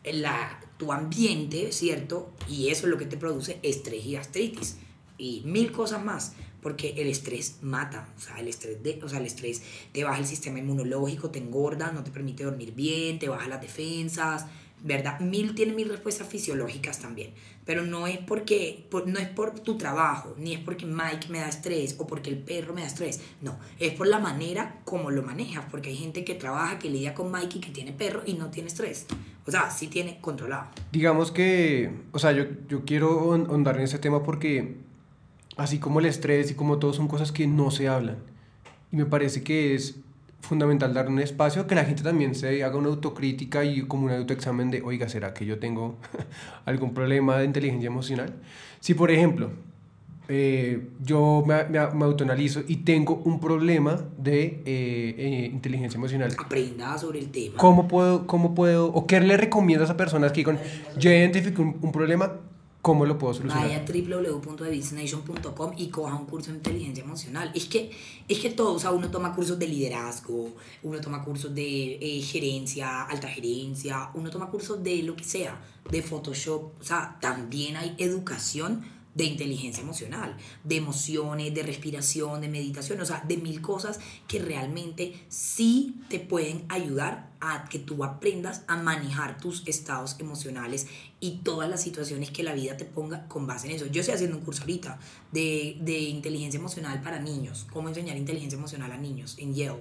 la, tu ambiente, ¿cierto? Y eso es lo que te produce estrés y gastritis. Y mil cosas más porque el estrés mata, o sea, el estrés, de, o sea, el estrés te baja el sistema inmunológico, te engorda, no te permite dormir bien, te baja las defensas, ¿verdad? Mil tiene mil respuestas fisiológicas también, pero no es porque, no es por tu trabajo, ni es porque Mike me da estrés o porque el perro me da estrés, no, es por la manera como lo manejas, porque hay gente que trabaja, que lidia con Mike y que tiene perro y no tiene estrés, o sea, sí tiene controlado. Digamos que, o sea, yo, yo quiero ahondar en ese tema porque así como el estrés y como todo son cosas que no se hablan. Y me parece que es fundamental dar un espacio que la gente también se haga una autocrítica y como un autoexamen de, oiga, ¿será que yo tengo algún problema de inteligencia emocional? Si, por ejemplo, eh, yo me, me, autoanalizo y tengo un problema de eh, eh, inteligencia emocional. Aprenda sobre el tema. ¿Cómo puedo, cómo puedo, o qué le recomiendo a esas personas que digan, yo identifico un, un problema, ¿Cómo lo puedo solucionar? Vaya a www.thebusinessnation.com y coja un curso de inteligencia emocional. Es que, es que todo, o sea, uno toma cursos de liderazgo, uno toma cursos de eh, gerencia, alta gerencia, uno toma cursos de lo que sea, de Photoshop. O sea, también hay educación de inteligencia emocional, de emociones, de respiración, de meditación, o sea, de mil cosas que realmente sí te pueden ayudar a que tú aprendas a manejar tus estados emocionales y todas las situaciones que la vida te ponga con base en eso. Yo estoy haciendo un curso ahorita de, de inteligencia emocional para niños, cómo enseñar inteligencia emocional a niños en Yale.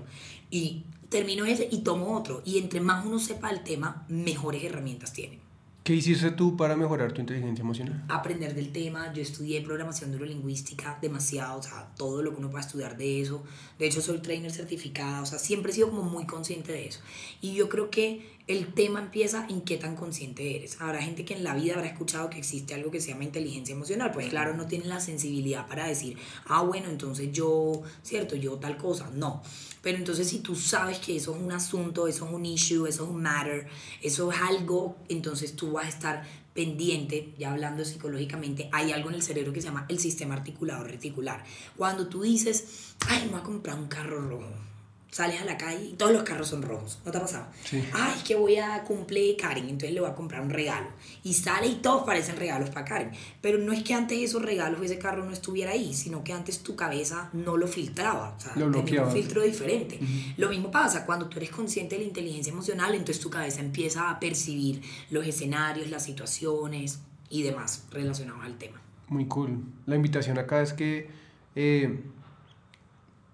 Y termino ese y tomo otro. Y entre más uno sepa el tema, mejores herramientas tiene. ¿Qué hiciste tú para mejorar tu inteligencia emocional? Aprender del tema. Yo estudié programación neurolingüística demasiado, o sea, todo lo que uno pueda estudiar de eso. De hecho, soy trainer certificada, o sea, siempre he sido como muy consciente de eso. Y yo creo que el tema empieza en qué tan consciente eres. Habrá gente que en la vida habrá escuchado que existe algo que se llama inteligencia emocional. Pues claro, no tienen la sensibilidad para decir, ah, bueno, entonces yo, cierto, yo tal cosa. No. Pero entonces si tú sabes que eso es un asunto, eso es un issue, eso es un matter, eso es algo, entonces tú vas a estar pendiente, ya hablando psicológicamente, hay algo en el cerebro que se llama el sistema articulado reticular. Cuando tú dices, ay, me voy a comprar un carro rojo sales a la calle y todos los carros son rojos. ¿No te ha pasado? Sí. Ay, es que voy a cumplir Karen, entonces le voy a comprar un regalo. Y sale y todos parecen regalos para Karen. Pero no es que antes esos regalos, ese carro no estuviera ahí, sino que antes tu cabeza no lo filtraba. O sea, lo tenía un filtro diferente. Lo mismo pasa cuando tú eres consciente de la inteligencia emocional, entonces tu cabeza empieza a percibir los escenarios, las situaciones y demás relacionados al tema. Muy cool. La invitación acá es que... Eh,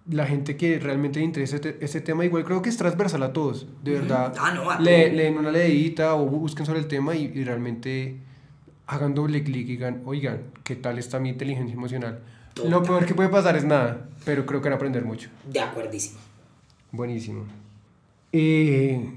la gente que realmente le interesa este, este, tema, igual creo que es transversal a todos, de verdad. Ah, no, le, leen una leidita o busquen sobre el tema y, realmente hagan doble clic y digan, oigan, ¿qué tal está mi inteligencia emocional? Lo peor que puede pasar es nada, pero creo que van a aprender mucho. De acuerdísimo. Buenísimo. Eh,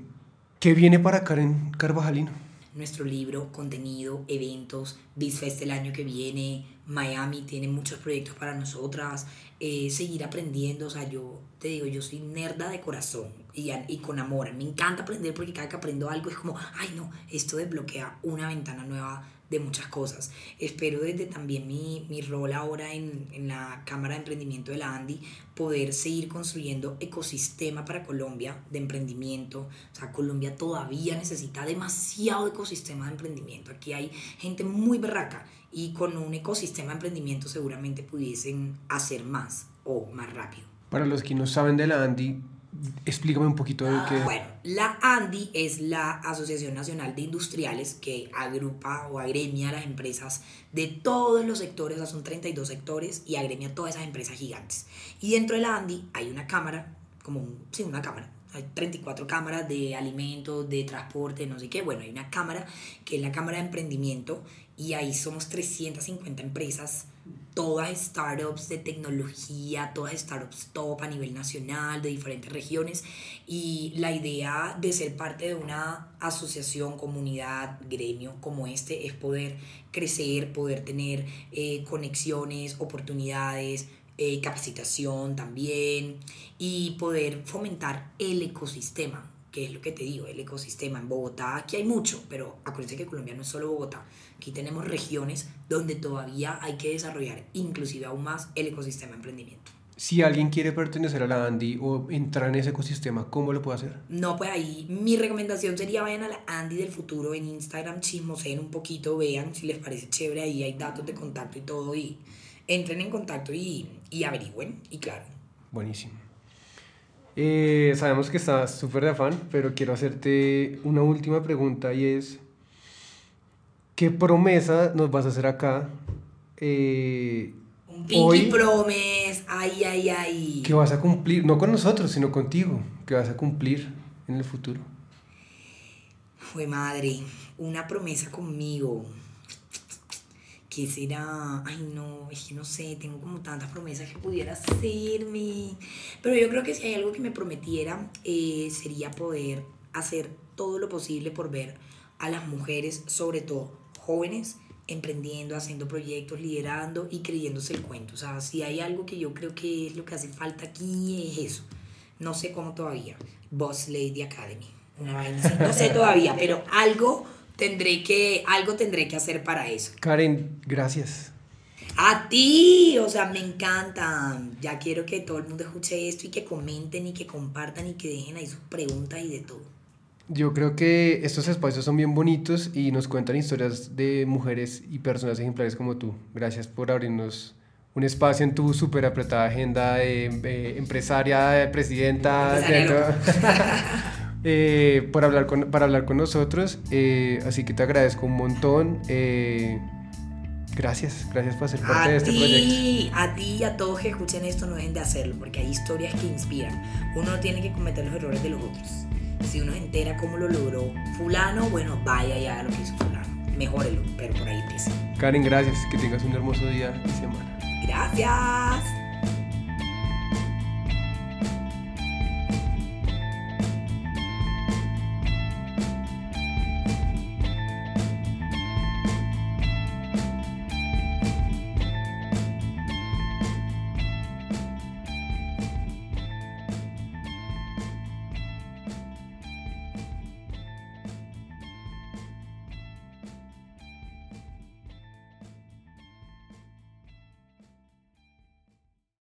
¿Qué viene para Karen Carvajalino? Nuestro libro, contenido, eventos, BizFest el año que viene, Miami tiene muchos proyectos para nosotras, eh, seguir aprendiendo, o sea, yo te digo, yo soy nerda de corazón y, y con amor, me encanta aprender porque cada que aprendo algo es como, ay no, esto desbloquea una ventana nueva de muchas cosas. Espero desde también mi, mi rol ahora en, en, la Cámara de Emprendimiento de la Andy poder seguir construyendo ecosistema para Colombia de emprendimiento. O sea, Colombia todavía necesita demasiado ecosistema de emprendimiento. Aquí hay gente muy berraca y con un ecosistema de emprendimiento seguramente pudiesen hacer más o más rápido. Para los que no saben de la Andy, explícame un poquito de qué. Bueno, la ANDI es la Asociación Nacional de Industriales que agrupa o agremia a las empresas de todos los sectores, o sea, son 32 sectores y agremia a todas esas empresas gigantes. Y dentro de la ANDI hay una cámara, como un, sí, una cámara, hay 34 cámaras de alimentos, de transporte, no sé qué. Bueno, hay una cámara que es la Cámara de Emprendimiento y ahí somos 350 empresas, todas startups de tecnología, todas startups top a nivel nacional, de diferentes regiones. Y la idea de ser parte de una asociación, comunidad, gremio como este es poder crecer, poder tener eh, conexiones, oportunidades, eh, capacitación también y poder fomentar el ecosistema porque es lo que te digo, el ecosistema. En Bogotá aquí hay mucho, pero acuérdense que Colombia no es solo Bogotá. Aquí tenemos regiones donde todavía hay que desarrollar inclusive aún más el ecosistema de emprendimiento. Si alguien quiere pertenecer a la Andy o entrar en ese ecosistema, ¿cómo lo puede hacer? No, pues ahí mi recomendación sería vayan a la Andy del futuro en Instagram, chismoseen un poquito, vean si les parece chévere, ahí hay datos de contacto y todo, y entren en contacto y, y averigüen, y claro. Buenísimo. Eh, sabemos que estás súper de afán, pero quiero hacerte una última pregunta y es, ¿qué promesa nos vas a hacer acá? Eh, Un pinky promise, ay, ay, ay. que vas a cumplir, no con nosotros, sino contigo, que vas a cumplir en el futuro. Fue madre, una promesa conmigo. ¿Qué será? Ay, no, es que no sé, tengo como tantas promesas que pudiera hacerme. Pero yo creo que si hay algo que me prometiera, eh, sería poder hacer todo lo posible por ver a las mujeres, sobre todo jóvenes, emprendiendo, haciendo proyectos, liderando y creyéndose el cuento. O sea, si hay algo que yo creo que es lo que hace falta aquí, es eso. No sé cómo todavía. Boss Lady Academy. Una vaina. No sé todavía, pero algo tendré que, algo tendré que hacer para eso. Karen, gracias. A ti, o sea, me encanta. Ya quiero que todo el mundo escuche esto y que comenten y que compartan y que dejen ahí sus preguntas y de todo. Yo creo que estos espacios son bien bonitos y nos cuentan historias de mujeres y personas ejemplares como tú. Gracias por abrirnos un espacio en tu súper apretada agenda de, de empresaria, de presidenta, de- eh, por hablar con, para hablar con nosotros. Eh, así que te agradezco un montón. Eh, gracias, gracias por ser parte A de este proyecto. ti, a ti y a todos que escuchen esto no dejen de hacerlo, porque hay historias que inspiran. Uno no tiene que cometer los errores de los otros. Si uno se entera cómo lo logró fulano, bueno, vaya y haga lo que hizo fulano. Mejórelo, pero por ahí empieza. Karen, gracias. Que tengas un hermoso día y semana. Gracias.